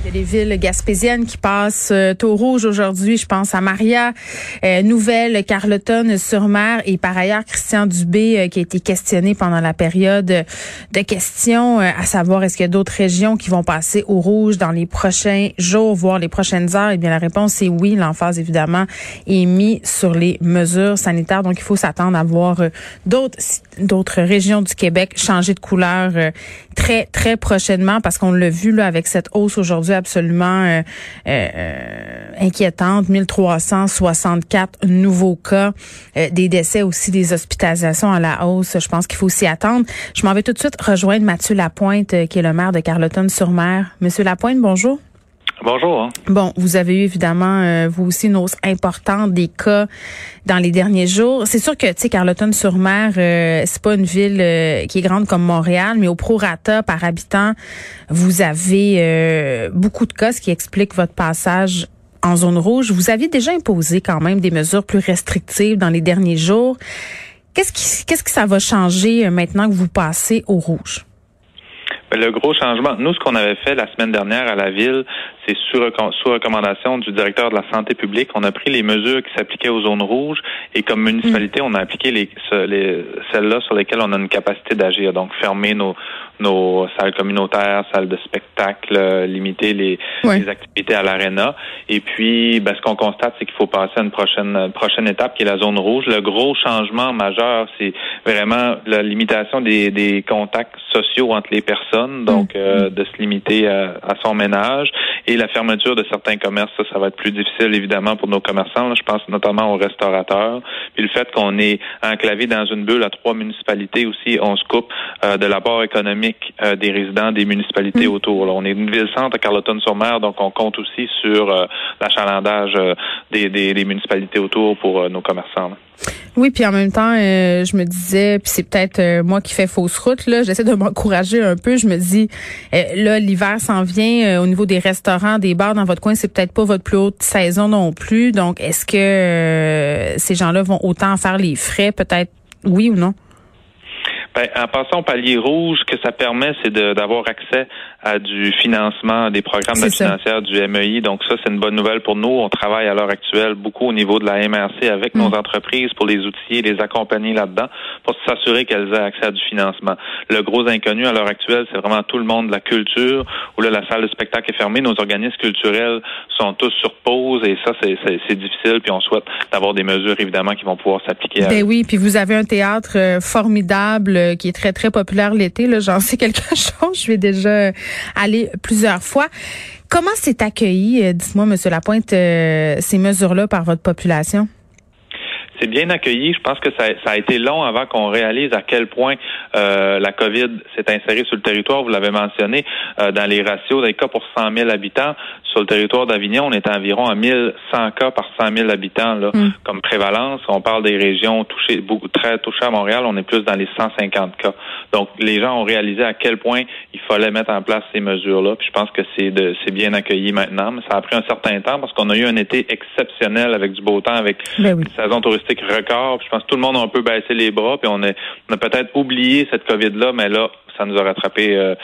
Il y a les villes gaspésiennes qui passent euh, au rouge aujourd'hui. Je pense à Maria, euh, Nouvelle, Carleton-sur-Mer et par ailleurs Christian Dubé euh, qui a été questionné pendant la période de questions à savoir est-ce qu'il y a d'autres régions qui vont passer au rouge dans les prochains jours, voire les prochaines heures? Eh bien, la réponse est oui. L'emphase, évidemment, est mise sur les mesures sanitaires. Donc, il faut s'attendre à voir d'autres d'autres régions du Québec changer de couleur très, très prochainement parce qu'on l'a vu là avec cette hausse aujourd'hui absolument euh, euh, inquiétante. 1364 nouveaux cas, euh, des décès aussi, des hospitalisations à la hausse. Je pense qu'il faut s'y attendre. Je m'en vais tout de suite rejoindre Mathieu Lapointe, qui est le maire de Carleton-sur-Mer. Monsieur Lapointe, bonjour. Bonjour. Hein. Bon, vous avez eu évidemment, euh, vous aussi, une hausse importante des cas dans les derniers jours. C'est sûr que, tu sais, Carleton-sur-Mer, euh, c'est pas une ville euh, qui est grande comme Montréal, mais au prorata par habitant, vous avez euh, beaucoup de cas, ce qui explique votre passage en zone rouge. Vous aviez déjà imposé quand même des mesures plus restrictives dans les derniers jours. Qu'est-ce qui, qu'est-ce que ça va changer maintenant que vous passez au rouge? Le gros changement, nous, ce qu'on avait fait la semaine dernière à la ville, c'est sous, recommandation du directeur de la santé publique, on a pris les mesures qui s'appliquaient aux zones rouges et comme municipalité, on a appliqué les, les celles-là sur lesquelles on a une capacité d'agir. Donc, fermer nos, nos salles communautaires, salles de spectacle, euh, limiter les, les activités à l'aréna. Et puis, ben, ce qu'on constate, c'est qu'il faut passer à une prochaine, prochaine étape qui est la zone rouge. Le gros changement majeur, c'est vraiment la limitation des, des contacts sociaux entre les personnes, donc mm. euh, de se limiter à, à son ménage et la fermeture de certains commerces, ça, ça va être plus difficile évidemment pour nos commerçants. je pense notamment aux restaurateurs. Puis le fait qu'on est enclavé dans une bulle à trois municipalités aussi, on se coupe euh, de l'apport économique euh, des résidents des municipalités mm. autour. On est une ville-centre à Carleton-sur-Mer, donc on compte aussi sur euh, l'achalandage des, des, municipalités autour pour nos commerçants. Oui, puis en même temps, euh, je me disais, puis c'est peut-être euh, moi qui fais fausse route là, j'essaie de m'encourager un peu. Je me dis, euh, là, l'hiver s'en vient au niveau des restaurants, des bars dans votre coin, c'est peut-être pas votre plus haute saison non plus. Donc, est-ce que ces gens-là vont autant faire les frais, peut-être oui ou non? Ben, en passant au palier rouge, ce que ça permet, c'est d'avoir accès à du financement des programmes d'aide financière du MEI. Donc ça, c'est une bonne nouvelle pour nous. On travaille à l'heure actuelle beaucoup au niveau de la MRC avec nos mm. entreprises pour les outiller, les accompagner là-dedans, pour s'assurer qu'elles aient accès à du financement. Le gros inconnu à l'heure actuelle, c'est vraiment tout le monde de la culture, où là, la salle de spectacle est fermée. Nos organismes culturels sont tous sur pause et ça, c'est difficile. Puis on souhaite d'avoir des mesures, évidemment, qui vont pouvoir s'appliquer. Ben oui, puis vous avez un théâtre euh, formidable euh, qui est très, très populaire l'été. J'en sais quelque chose. Je vais déjà aller plusieurs fois. Comment s'est accueilli, euh, dites-moi, Monsieur Lapointe, euh, ces mesures-là par votre population? C'est bien accueilli. Je pense que ça, a été long avant qu'on réalise à quel point euh, la COVID s'est insérée sur le territoire. Vous l'avez mentionné, euh, dans les ratios des cas pour 100 000 habitants. Sur le territoire d'Avignon, on est environ à 1100 cas par 100 000 habitants là, mm. comme prévalence. On parle des régions touchées, beaucoup, très touchées à Montréal. On est plus dans les 150 cas. Donc, les gens ont réalisé à quel point il fallait mettre en place ces mesures-là. Puis je pense que c'est c'est bien accueilli maintenant. Mais ça a pris un certain temps parce qu'on a eu un été exceptionnel avec du beau temps, avec ben une saison touristique record. je pense que tout le monde a un peu baissé les bras, puis on, a, on a peut-être oublié cette COVID-là, mais là, ça nous a rattrapé, euh,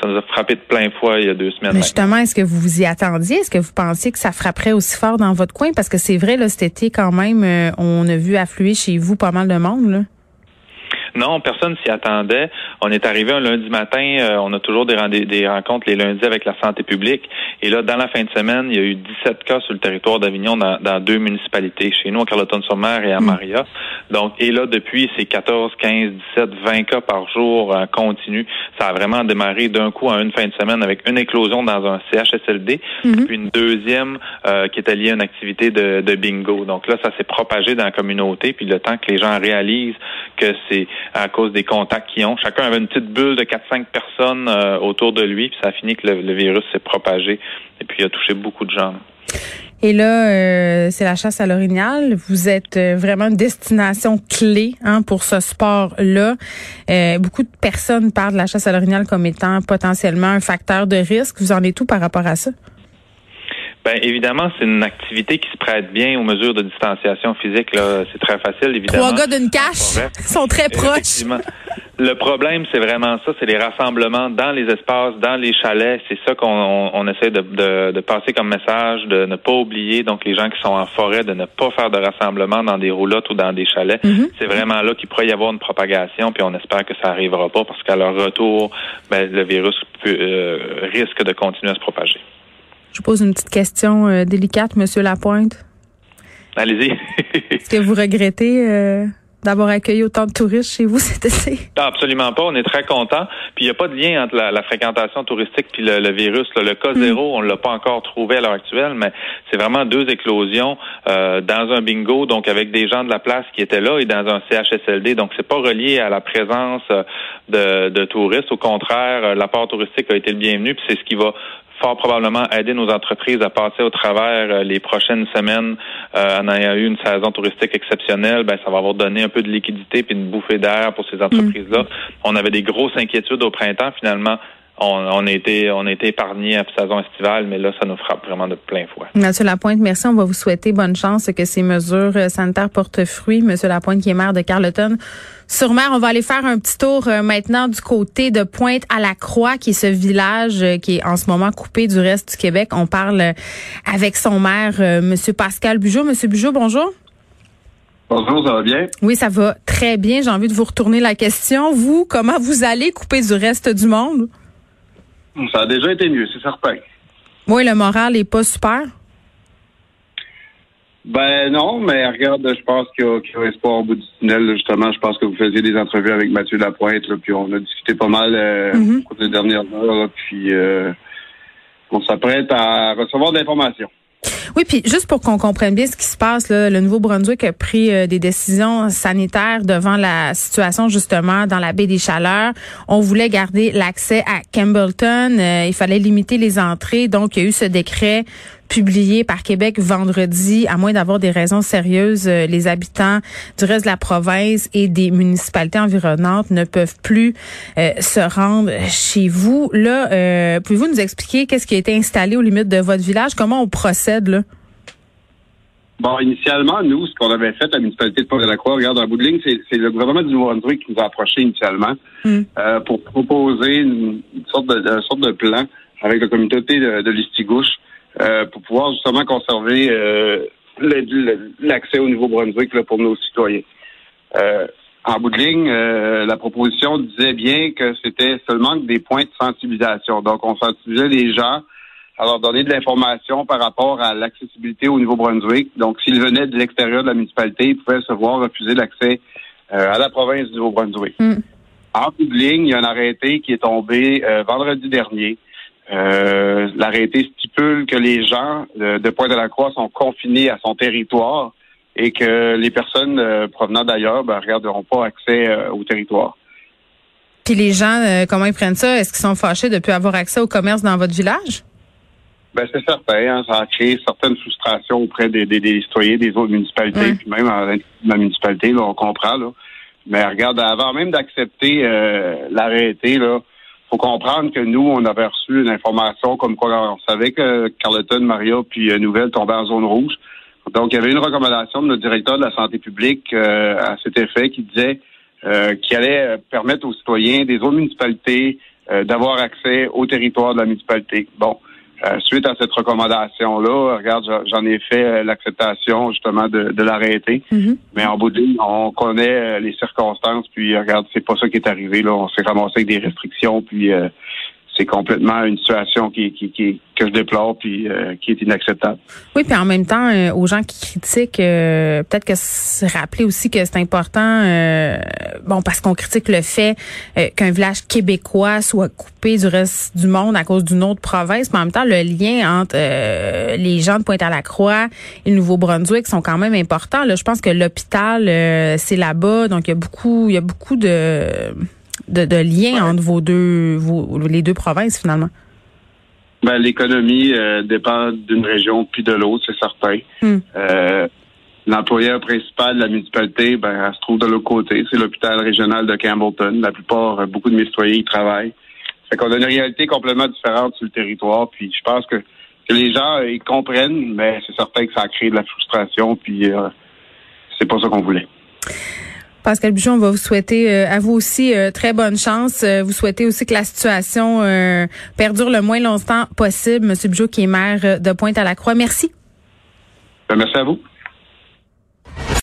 ça nous a frappé de plein fois il y a deux semaines. Mais justement, est-ce que vous vous y attendiez? Est-ce que vous pensiez que ça frapperait aussi fort dans votre coin? Parce que c'est vrai, là, cet été, quand même, euh, on a vu affluer chez vous pas mal de monde, là. Non, personne s'y attendait. On est arrivé un lundi matin, euh, on a toujours des, des, rencontres les lundis avec la santé publique. Et là, dans la fin de semaine, il y a eu 17 cas sur le territoire d'Avignon dans, deux municipalités, chez nous, à Carleton-sur-Mer et à hmm. Maria. Donc, et là, depuis, c'est 14, 15, 17, 20 cas par jour en continu. Ça a vraiment démarré d'un coup en une fin de semaine avec une éclosion dans un CHSLD, hmm. puis une deuxième euh, qui était liée à une activité de, de bingo. Donc là, ça s'est propagé dans la communauté, puis le temps que les gens réalisent que c'est à cause des contacts qu'ils ont. Chacun une petite bulle de 4-5 personnes euh, autour de lui, puis ça a fini que le, virus s'est propagé et puis il a touché beaucoup de gens. Et là, euh, c'est la chasse à l'orignal. Vous êtes euh, vraiment une destination clé hein, pour ce sport-là. beaucoup de personnes parlent de la chasse à l'orignal comme étant potentiellement un facteur de risque. Vous en êtes tout par rapport à ça? Ben évidemment, c'est une activité qui se prête bien aux mesures de distanciation physique. Là, c'est très facile, évidemment. Trois gars d'une cache sont très proches. Le problème, c'est vraiment ça, c'est les rassemblements dans les espaces, dans les chalets. C'est ça qu'on on, essaie de, de, de, passer comme message, de ne pas oublier. Donc, les gens qui sont en forêt, de ne pas faire de rassemblement dans des roulottes ou dans des chalets. Mm-hmm. C'est vraiment là qu'il pourrait y avoir une propagation, puis on espère que ça arrivera pas, parce qu'à leur retour, ben, le virus peut, euh, risque de continuer à se propager. Je vous pose une petite question euh, délicate, Monsieur Lapointe. Allez-y. Est-ce que vous regrettez euh, d'avoir accueilli autant de touristes chez vous cet été? absolument pas. On est très contents. Puis il n'y a pas de lien entre la, fréquentation touristique puis le, virus. Le cas hmm. zéro, on ne l'a pas encore trouvé à l'heure actuelle, mais c'est vraiment deux éclosions euh, dans un bingo, donc avec des gens de la place qui étaient là et dans un CHSLD. Donc c'est pas relié à la présence de, de touristes. Au contraire, l'apport touristique a été le bienvenu. Puis c'est ce qui va fort probablement aider nos entreprises à passer au travers euh, les prochaines semaines euh, en ayant eu une saison touristique exceptionnelle, ben ça va avoir donné un peu de liquidité puis une bouffée d'air pour ces entreprises-là. Mm. On avait des grosses inquiétudes au printemps, finalement. On, on, a été on a été épargné à la saison estivale, mais là, ça nous frappe vraiment de plein fouet. Monsieur Lapointe, merci. On va vous souhaiter bonne chance que ces mesures euh, sanitaires portent fruit. Monsieur Lapointe, qui est maire de Carleton. Sur mer, on va aller faire un petit tour euh, maintenant du côté de Pointe à la Croix, qui est ce village euh, qui est en ce moment coupé du reste du Québec. On parle avec son maire, Monsieur Pascal Bugeaud. Monsieur Bugeaud, bonjour. Bonjour, ça va bien? Oui, ça va très bien. J'ai envie de vous retourner la question. Vous, comment vous allez couper du reste du monde? Ça a déjà été mieux, c'est certain. Oui, le moral est pas super? Ben non, mais regarde, je pense qu'il y, a espoir au bout du tunnel. Justement, je pense que vous faisiez des entrevues avec Mathieu Lapointe, là, puis on a discuté pas mal euh, mm-hmm. au cours des dernières heures, puis euh, on s'apprête à recevoir de l'information. Oui, puis juste pour qu'on comprenne bien ce qui se passe, là, le Nouveau-Brunswick a pris euh, des décisions sanitaires devant la situation justement dans la baie des Chaleurs. On voulait garder l'accès à Campbellton. Euh, il fallait limiter les entrées. Donc, il y a eu ce décret publié par Québec vendredi, à moins d'avoir des raisons sérieuses, euh, les habitants du reste de la province et des municipalités environnantes ne peuvent plus euh, se rendre chez vous. Là, euh, pouvez-vous nous expliquer qu'est-ce qui a été installé aux limites de votre village? Comment on procède là? Bon, initialement, nous, ce qu'on avait fait à la municipalité de Port-de-la-Croix, regarde, en bout de ligne, c'est le gouvernement du Nouveau-Brunswick qui nous a approchés initialement hmm. pour proposer une, sorte de, sorte de plan avec la communauté de, de Listigouche euh, pour pouvoir justement conserver euh, l'accès au Nouveau-Brunswick pour nos citoyens. Euh, en bout de ligne, la proposition disait bien que c'était seulement des points de sensibilisation. Donc, on sensibilisait les gens à leur donner de l'information par rapport à l'accessibilité au Nouveau-Brunswick. Donc, s'ils venaient de l'extérieur de la municipalité, ils pouvaient se voir refuser l'accès à la province du Nouveau-Brunswick. Mm. En bout de ligne, il y a un arrêté qui est tombé vendredi dernier euh, L'arrêté stipule que les gens de, Pointe-de-la-Croix sont confinés à son territoire et que les personnes euh, provenant d'ailleurs ben, n'auront pas accès euh, au territoire. Puis les gens, euh, comment ils prennent ça? Est-ce qu'ils sont fâchés de ne plus avoir accès au commerce dans votre village? Ben c'est certain, hein, ça a créé certaines frustrations auprès des, des, citoyens des autres municipalités, puis même dans la municipalité, là, on comprend. Là. Mais regarde, avant même d'accepter l'arrêté, là, faut comprendre que nous, on avait reçu une information comme quoi on savait que Carleton, Maria puis euh, Nouvelle tombaient en zone rouge. Donc, il y avait une recommandation de notre directeur de la santé publique euh, à cet effet qui disait euh, qu'il allait permettre aux citoyens des autres municipalités d'avoir accès au territoire de la municipalité. Bon, euh, suite à cette recommandation-là, regarde, j'en ai fait euh, l'acceptation justement de, de l'arrêter. Mm-hmm. Mais en bout de ligne, on connaît euh, les circonstances, puis regarde, c'est pas ça qui est arrivé. Là, on s'est ramassé avec des restrictions, puis c'est complètement une situation qui, qui, qui que je déplore puis euh, qui est inacceptable. Oui, puis en même temps, euh, aux gens qui critiquent, euh, peut-être que se rappeler aussi que c'est important, bon, parce qu'on critique le fait qu'un village québécois soit coupé du reste du monde à cause d'une autre province, mais en même temps, le lien entre les gens de Pointe-à-la-Croix et le Nouveau-Brunswick sont quand même importants. Là, je pense que l'hôpital, c'est là-bas, donc il y a beaucoup, il y a beaucoup de de, de lien entre vos deux, vos, les deux provinces finalement? Ben, l'économie euh, dépend d'une région puis de l'autre, c'est certain. Hmm. Euh, l'employeur principal de la municipalité, ben, elle se trouve de l'autre côté. C'est l'hôpital régional de Campbellton. La plupart, euh, beaucoup de mes citoyens y travaillent. Fait qu'on a une réalité complètement différente sur le territoire. Puis je pense que que les gens ils comprennent, mais c'est certain que ça a créé de la frustration, puis c'est pas ça qu'on voulait. Pascal Bujon, on va vous souhaiter à vous aussi très bonne chance. vous souhaitez aussi que la situation perdure le moins longtemps possible. Monsieur Bujon, qui est maire de Pointe-à-la-Croix. Merci. Ben, merci à vous.